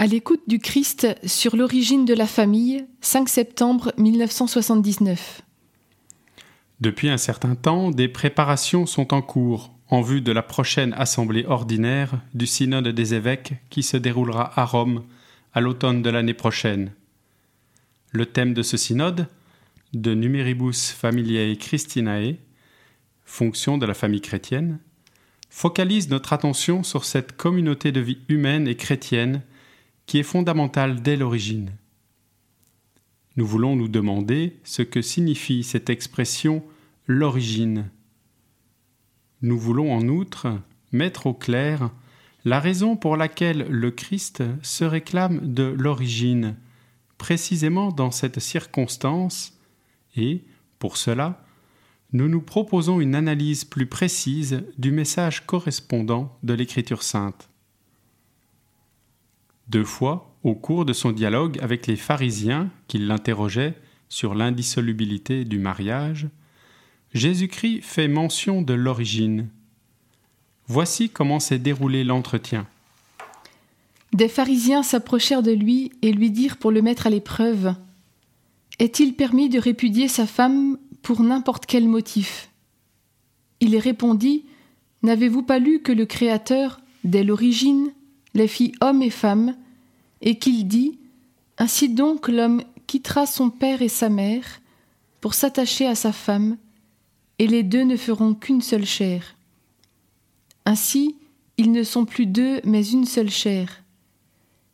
À l'écoute du Christ sur l'origine de la famille, 5 septembre 1979. Depuis un certain temps, des préparations sont en cours en vue de la prochaine assemblée ordinaire du synode des évêques qui se déroulera à Rome à l'automne de l'année prochaine. Le thème de ce synode, de Numeribus Familiae Christinae, fonction de la famille chrétienne, focalise notre attention sur cette communauté de vie humaine et chrétienne qui est fondamentale dès l'origine. Nous voulons nous demander ce que signifie cette expression l'origine. Nous voulons en outre mettre au clair la raison pour laquelle le Christ se réclame de l'origine, précisément dans cette circonstance, et, pour cela, nous nous proposons une analyse plus précise du message correspondant de l'Écriture sainte. Deux fois, au cours de son dialogue avec les pharisiens qui l'interrogeaient sur l'indissolubilité du mariage, Jésus-Christ fait mention de l'origine. Voici comment s'est déroulé l'entretien. Des pharisiens s'approchèrent de lui et lui dirent pour le mettre à l'épreuve Est-il permis de répudier sa femme pour n'importe quel motif? Il répondit N'avez-vous pas lu que le Créateur, dès l'origine, les fit hommes et femmes, et qu'il dit Ainsi donc l'homme quittera son père et sa mère pour s'attacher à sa femme, et les deux ne feront qu'une seule chair. Ainsi, ils ne sont plus deux, mais une seule chair.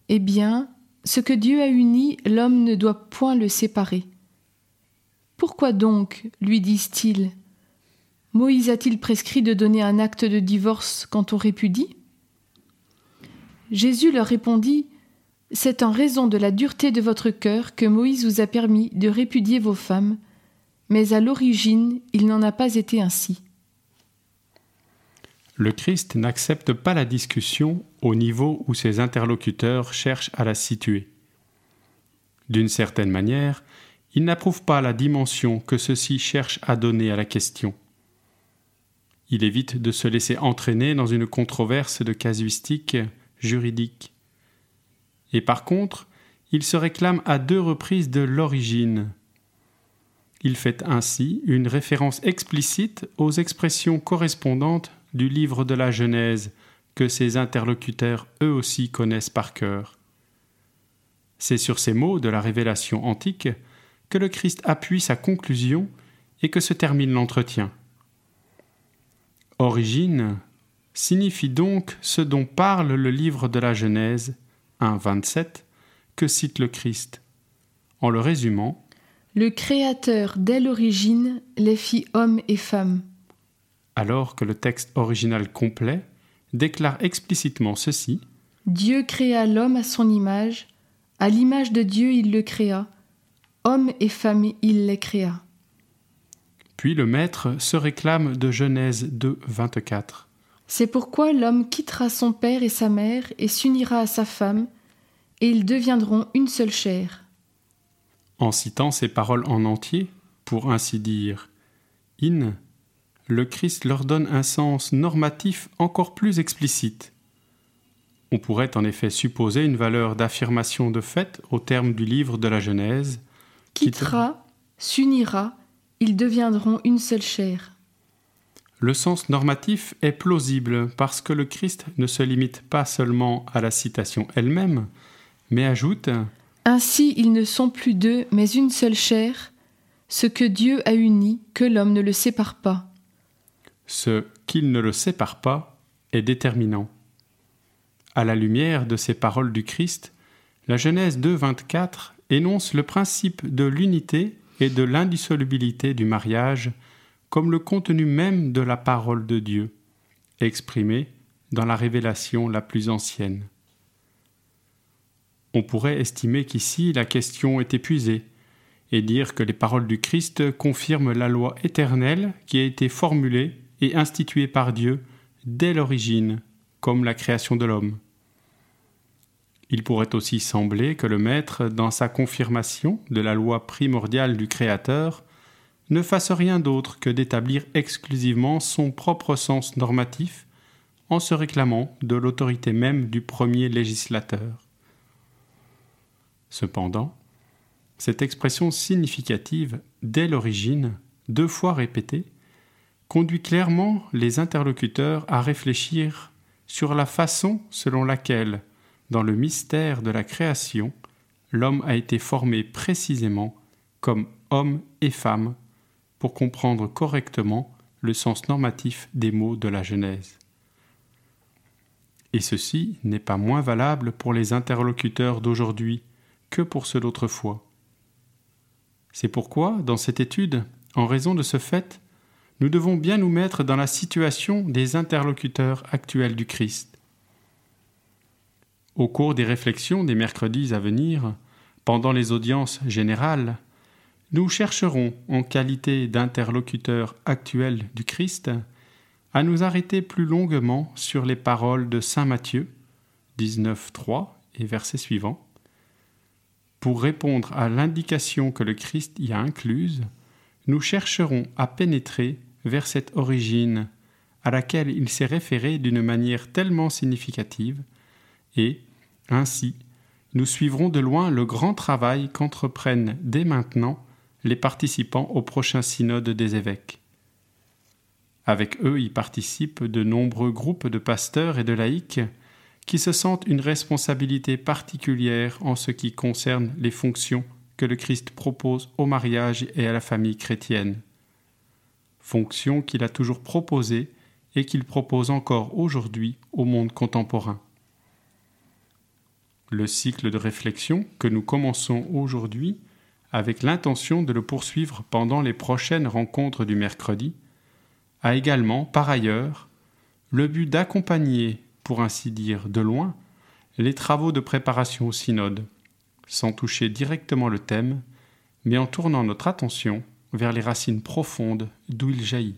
Eh bien, ce que Dieu a uni, l'homme ne doit point le séparer. Pourquoi donc, lui disent-ils, Moïse a-t-il prescrit de donner un acte de divorce quand on répudie? Jésus leur répondit C'est en raison de la dureté de votre cœur que Moïse vous a permis de répudier vos femmes, mais à l'origine il n'en a pas été ainsi. Le Christ n'accepte pas la discussion au niveau où ses interlocuteurs cherchent à la situer. D'une certaine manière, il n'approuve pas la dimension que ceux-ci cherchent à donner à la question. Il évite de se laisser entraîner dans une controverse de casuistique juridique. Et par contre, il se réclame à deux reprises de l'origine. Il fait ainsi une référence explicite aux expressions correspondantes du livre de la Genèse que ses interlocuteurs eux aussi connaissent par cœur. C'est sur ces mots de la révélation antique que le Christ appuie sa conclusion et que se termine l'entretien. Origine signifie donc ce dont parle le livre de la Genèse 1.27 que cite le Christ. En le résumant, Le Créateur dès l'origine les fit hommes et femmes. Alors que le texte original complet déclare explicitement ceci Dieu créa l'homme à son image, à l'image de Dieu il le créa, Hommes et femmes, il les créa. Puis le Maître se réclame de Genèse 2, 24. C'est pourquoi l'homme quittera son père et sa mère et s'unira à sa femme, et ils deviendront une seule chair. En citant ces paroles en entier, pour ainsi dire, in, le Christ leur donne un sens normatif encore plus explicite. On pourrait en effet supposer une valeur d'affirmation de fait au terme du livre de la Genèse, quittera, s'unira, ils deviendront une seule chair. Le sens normatif est plausible parce que le Christ ne se limite pas seulement à la citation elle-même, mais ajoute Ainsi ils ne sont plus deux, mais une seule chair, ce que Dieu a uni, que l'homme ne le sépare pas. Ce qu'il ne le sépare pas est déterminant. À la lumière de ces paroles du Christ, la Genèse 2, 24 énonce le principe de l'unité et de l'indissolubilité du mariage comme le contenu même de la parole de Dieu, exprimé dans la révélation la plus ancienne. On pourrait estimer qu'ici la question est épuisée et dire que les paroles du Christ confirment la loi éternelle qui a été formulée et instituée par Dieu dès l'origine, comme la création de l'homme. Il pourrait aussi sembler que le Maître, dans sa confirmation de la loi primordiale du Créateur, ne fasse rien d'autre que d'établir exclusivement son propre sens normatif en se réclamant de l'autorité même du premier législateur. Cependant, cette expression significative, dès l'origine, deux fois répétée, conduit clairement les interlocuteurs à réfléchir sur la façon selon laquelle, dans le mystère de la création, l'homme a été formé précisément comme homme et femme pour comprendre correctement le sens normatif des mots de la Genèse. Et ceci n'est pas moins valable pour les interlocuteurs d'aujourd'hui que pour ceux d'autrefois. C'est pourquoi, dans cette étude, en raison de ce fait, nous devons bien nous mettre dans la situation des interlocuteurs actuels du Christ. Au cours des réflexions des mercredis à venir, pendant les audiences générales, nous chercherons, en qualité d'interlocuteurs actuels du Christ, à nous arrêter plus longuement sur les paroles de Saint Matthieu, 19.3 et verset suivant, pour répondre à l'indication que le Christ y a incluse, nous chercherons à pénétrer vers cette origine à laquelle il s'est référé d'une manière tellement significative, et, ainsi, nous suivrons de loin le grand travail qu'entreprennent dès maintenant les participants au prochain synode des évêques. Avec eux y participent de nombreux groupes de pasteurs et de laïcs qui se sentent une responsabilité particulière en ce qui concerne les fonctions que le Christ propose au mariage et à la famille chrétienne. Fonctions qu'il a toujours proposées et qu'il propose encore aujourd'hui au monde contemporain. Le cycle de réflexion que nous commençons aujourd'hui avec l'intention de le poursuivre pendant les prochaines rencontres du mercredi, a également, par ailleurs, le but d'accompagner, pour ainsi dire de loin, les travaux de préparation au synode, sans toucher directement le thème, mais en tournant notre attention vers les racines profondes d'où il jaillit.